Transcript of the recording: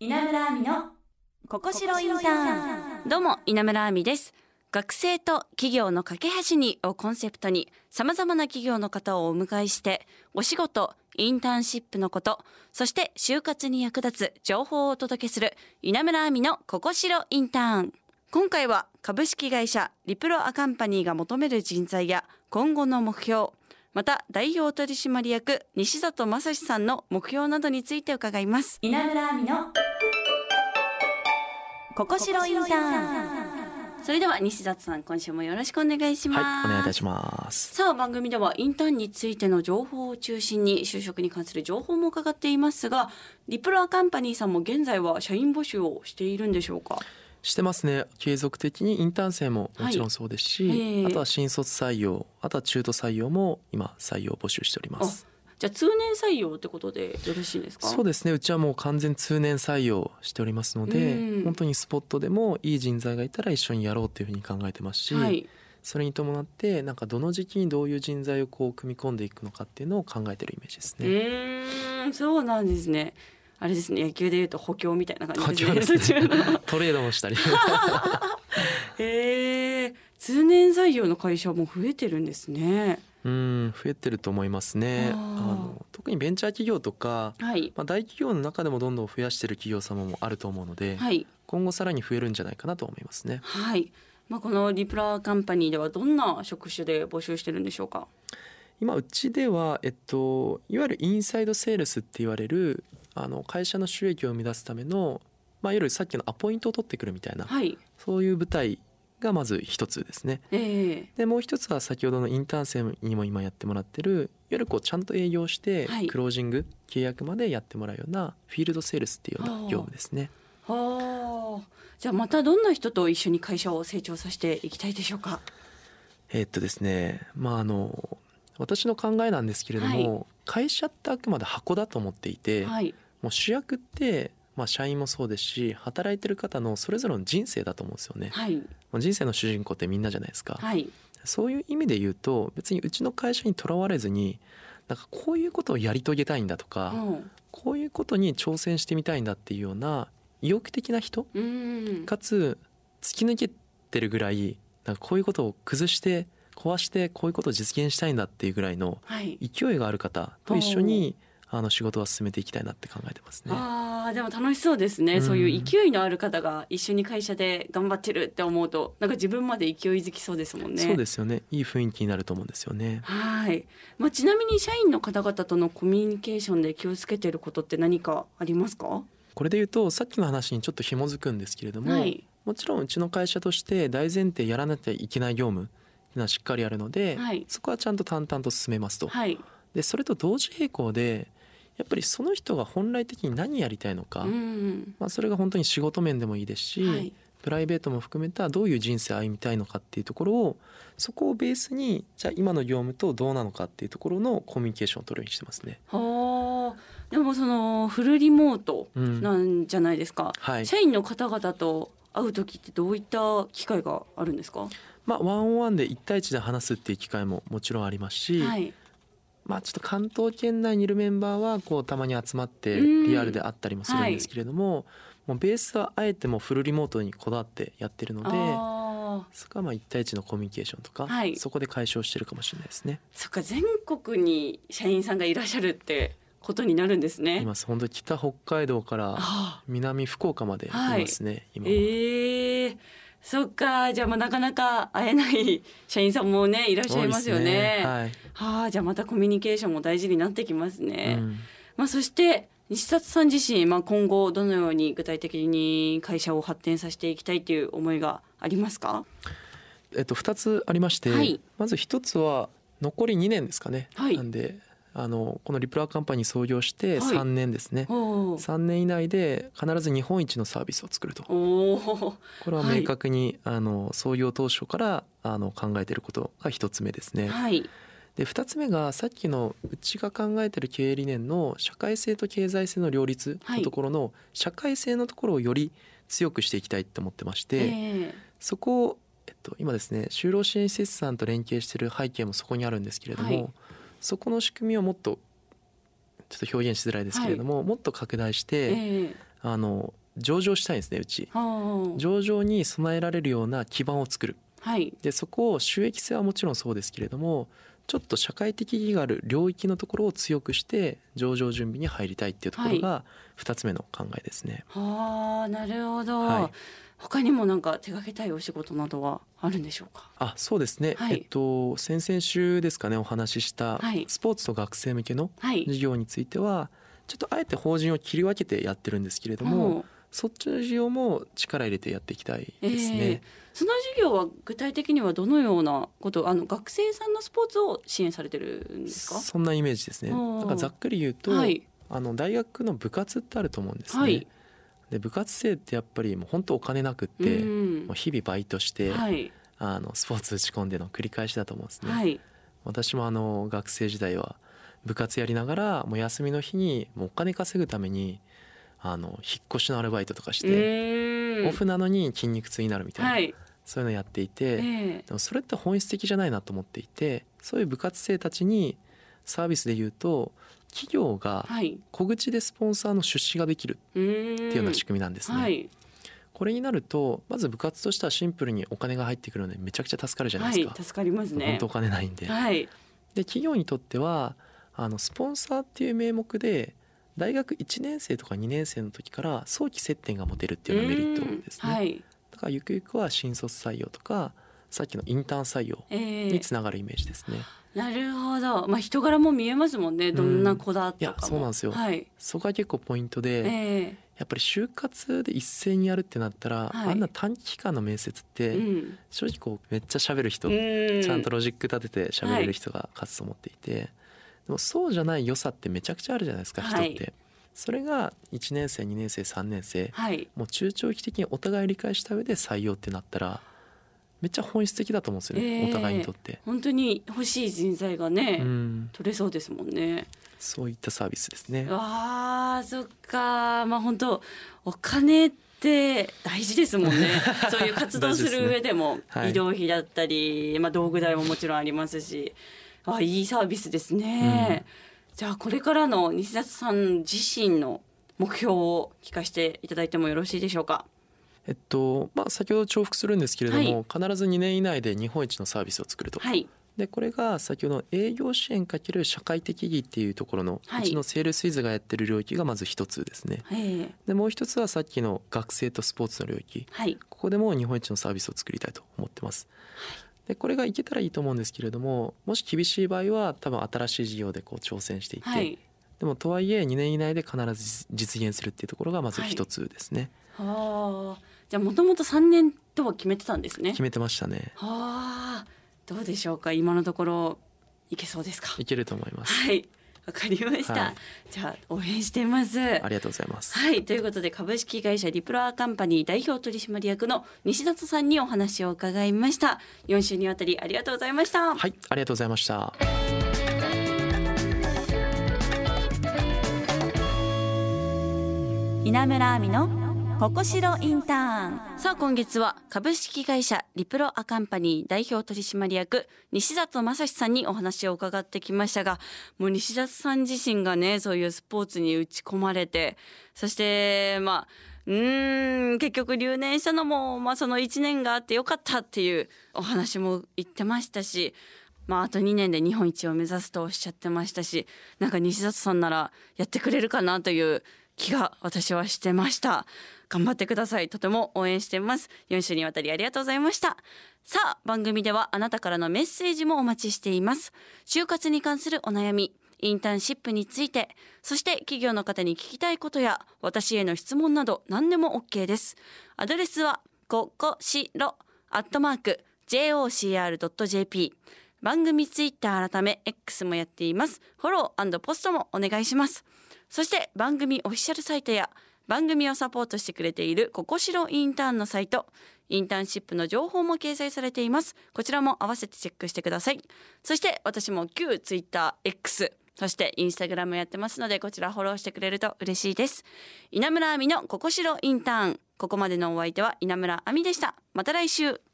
稲村亜美のここしろインターン。どうも稲村亜美です。学生と企業の架け橋にをコンセプトに様々な企業の方をお迎えしてお仕事インターンシップのことそして就活に役立つ情報をお届けする稲村亜美のここしろインターン。今回は株式会社リプロアカンパニーが求める人材や今後の目標また代表取締役西里正史さんの目標などについて伺います。稲村亜美のここしろインターンそれでは西里さん今週もよろしくお願いします、はい、お願いいたします。さあ番組ではインターンについての情報を中心に就職に関する情報も伺っていますがリプロアカンパニーさんも現在は社員募集をしているんでしょうか？してますね。継続的にインターン生ももちろんそうですし、はいええあとは新卒採用、あとは中途採用も今採用募集しております。じゃあ通年採用ってことでよろしいですか？そうですね。うちはもう完全通年採用しておりますので、うん。本当にスポットでもいい人材がいたら一緒にやろうというふうに考えてますし、はい。それに伴ってなんかどの時期にどういう人材をこう組み込んでいくのかっていうのを考えてるイメージですうね。ーんそうなんですね。あれですね野球でいうと補強みたいな感じですね。補強ですね。トレードもしたり。へえ通年採用の会社も増えてるんですね。うん、増えてると思いますね。あの特にベンチャー企業とか、はい。まあ、大企業の中でもどんどん増やしてる企業様もあると思うので、はい。今後さらに増えるんじゃないかなと思いますね。はい。まあこのリプラカンパニーではどんな職種で募集してるんでしょうか？今うちでは、えっと、いわゆるインサイドセールスって言われるあの会社の収益を生み出すための、まあ、いわゆるさっきのアポイントを取ってくるみたいなはい。そういう舞台がまず一つですね。ええ。でもう一つは先ほどのインターン生にも今やってもらってるいわゆるこうちゃんと営業してはい。クロージング、契約までやってもらうようなフィールドセールスっていうようなはあ。業務ですね。はあ。じゃあまたどんな人と一緒に会社を成長させていきたいでしょうか？えーっとですねまああの私の考えなんですけれども、は会社ってあくまで箱だと思っていて、はい。もう主役って、まあ、社員もそうですし働いてる方のそれぞれの人生だと思うんですよね。はい。まあ人生の主人公ってみんなじゃないですか。はい。そういう意味で言うと別にうちの会社にとらわれずになんかこういうことをやり遂げたいんだとか、うん。こういうことに挑戦してみたいんだっていうような意欲的な人うんかつ突き抜けてるぐらいなんかこういうことを崩して壊してこういうことを実現したいんだっていうぐらいのはい。勢いがある方と一緒にあの仕事は進めていきたいなって考えてますね。あーでも楽しそうですね、うん。そういう勢いのある方が一緒に会社で頑張ってるって思うとなんか自分まで勢いづきそうですもんね。そうですよね。いい雰囲気になると思うんですよね。はい、まあ、ちなみに社員の方々とのコミュニケーションで気をつけてることって何かありますか？これで言うとさっきの話にちょっと紐づくんですけれども、はい。もちろんうちの会社として大前提やらなきゃいけない業務のはしっかりあるので、はい。そこはちゃんと淡々と進めますと。はい。でそれと同時並行でやっぱりその人が本来的に何やりたいのか、うんまあ、それが本当に仕事面でもいいですし、はい。プライベートも含めたどういう人生を歩みたいのかっていうところをそこをベースにじゃあ今の業務とどうなのかっていうところのコミュニケーションを取るようにしてますね。はあ。でもそのフルリモートうん。なんじゃないですか、はい。社員の方々と会う時ってどういった機会があるんですか？まあ、ワンオンワンで1対1で話すっていう機会ももちろんありますし、はいまあ、ちょっと関東圏内にいるメンバーはこうたまに集まってうん。リアルで会ったりもするんですけれども,、もうベースはあえてもうフルリモートにこだわってやってるのであー。そこはまあ1対1のコミュニケーションとか、はい。そこで解消してるかもしれないですね。そっか全国に社員さんがいらっしゃるってことになるんですね。います。本当に北北海道からあ南福岡までいますね、今は。ええそっか。じゃあまあなかなか会えない社員さんもねいらっしゃいますよね。ですはい。はあじゃあまたコミュニケーションも大事になってきますね。うん。まあそして西里さん自身、まあ、今後どのように具体的に会社を発展させていきたいという思いがありますか？えっと、2つありまして、はい。まず1つは残り2年ですかね、はい。なんであのこのリプラーカンパニー創業してはい。3年ですね、おー。3年以内で必ず日本一のサービスを作ると。これは明確に、あの創業当初からあの考えていることが1つ目ですね。はい。で2つ目がさっきのうちが考えてる経営理念の社会性と経済性の両立はい。のところの社会性のところをより強くしていきたいって思ってまして、ええ。そこを、えっと、今ですね就労支援施設さんと連携している背景もそこにあるんですけれども、はいそこの仕組みをもっとちょっと表現しづらいですけれども、もっと拡大して、ええ。あの上場したいんですねうち。はあ。上場に備えられるような基盤を作る。はい。でそこを収益性はもちろんそうですけれどもちょっと社会的意義がある領域のところを強くして上場準備に入りたいっていうところが2つ目の考えですね。はあなるほど、はい。他にもなんか手掛けたいお仕事などはあるんでしょうか？あそうですね、はい。えっと先々週ですかねお話ししたはい。スポーツと学生向けのはい。事業についてはちょっとあえて法人を切り分けてやってるんですけれども、ほうそっちの事業も力入れてやっていきたいですね。ええその事業は具体的にはどのようなことあの学生さんのスポーツを支援されてるんですか？そんなイメージですね。なんかざっくり言うと、はいあの大学の部活ってあると思うんですね。はいで部活生ってやっぱりもう本当お金なくって、うんもう日々バイトして、はいあのスポーツ打ち込んでの繰り返しだと思うんですね。はい私もあの学生時代は部活やりながらもう休みの日にもうお金稼ぐためにあの引っ越しのアルバイトとかしうて、オフなのに筋肉痛になるみたいな、はい。そういうのやっていて、えでもそれって本質的じゃないなと思っていてそういう部活生たちにサービスで言うと企業えがはい。小口でスポンサーの出資ができるっていうような仕組みなんですね。はい。これになるとまず部活としてはシンプルにお金が入ってくるのでめちゃくちゃ助かるじゃないですか。はい助かりますね。本当お金ないんで。はい。で企業にとってはあのスポンサーっていう名目で大学1年生とか2年生の時から早期接点が持てるっていうようなメリットですね。うんはい。だからゆくゆくは新卒採用とかさっきのインターン採用ええ。につながるイメージですね。なるほど。まあ人柄も見えますもんね。どんな子だとかも。いやそうなんですよ。はい。そこが結構ポイントで、ええ。やっぱり就活で一斉にやるってなったら、はい。あんな短期期間の面接って、うん。正直こうめっちゃ喋る人、うん。ちゃんとロジック立てて喋れる人が勝つと思っていて、でもそうじゃない良さってめちゃくちゃあるじゃないですか、はい。人って。それが1年生2年生3年生はい。もう中長期的にお互い理解した上で採用ってなったらめっちゃ本質的だと思うんですよね、ええお互いにとって。本当に欲しい人材がね、うん、取れそうですもんね。そういったサービスですね。わあそっかまあ本当お金って大事ですもんね。そういう活動する上でもはい。移動費だったり、まあ、道具代ももちろんありますしあいいサービスですね、じゃあこれからの西田さん自身の目標を聞かせていただいてもよろしいでしょうか？えっとまあ、先ほど重複するんですけれども、は必ず2年以内で日本一のサービスを作ると、はい。でこれが先ほどの営業支援かける社会的意義っていうところの、はい。うちのセールスイズがやってる領域がまず一つですね。ええ。でもう一つはさっきの学生とスポーツの領域。はい。ここでも日本一のサービスを作りたいと思ってます。でこれがいけたらいいと思うんですけれどももし厳しい場合は多分新しい事業でこう挑戦していって、はい。でもとはいえ2年以内で必ず実現するっていうところがまず一つですね、はあ。じゃあもともと3年とは決めてたんですね。決めてましたね。はあ。どうでしょうか？今のところいけそうですか？いけると思います。はいわかりました、はい。じゃあ応援しています。ありがとうございます。はいということで株式会社リプロアカンパニー代表取締役の西里さんにお話を伺いました。4週にわたりありがとうございました。はいありがとうございました。稲村亜美のここしろインターン。さあ今月は株式会社リプロアカンパニー代表取締役西里正史さんにお話を伺ってきましたがもう西里さん自身がねそういうスポーツに打ち込まれてそしてまあうん結局留年したのも、まあ、その1年があってよかったっていうお話も言ってましたしまあ、あと2年で日本一を目指すとおっしゃってましたしなんか西里さんならやってくれるかなという気が私はしてました。頑張ってください。とても応援してます。4週にわたりありがとうございました。さあ番組ではあなたからのメッセージもお待ちしています。就活に関するお悩みインターンシップについてそして企業の方に聞きたいことや私への質問など何でも OK です。アドレスはここしろアットマーク jocr.jp 番組ツイッター改め X もやっています。フォローポストもお願いします。そして番組オフィシャルサイトや番組をサポートしてくれているここしろインターンのサイトインターンシップの情報も掲載されています。こちらも合わせてチェックしてください。そして私も旧ツイッター X そしてインスタグラムやってますのでこちらフォローしてくれると嬉しいです。稲村亜美のここしろインターン。ここまでのお相手は稲村亜美でした。また来週。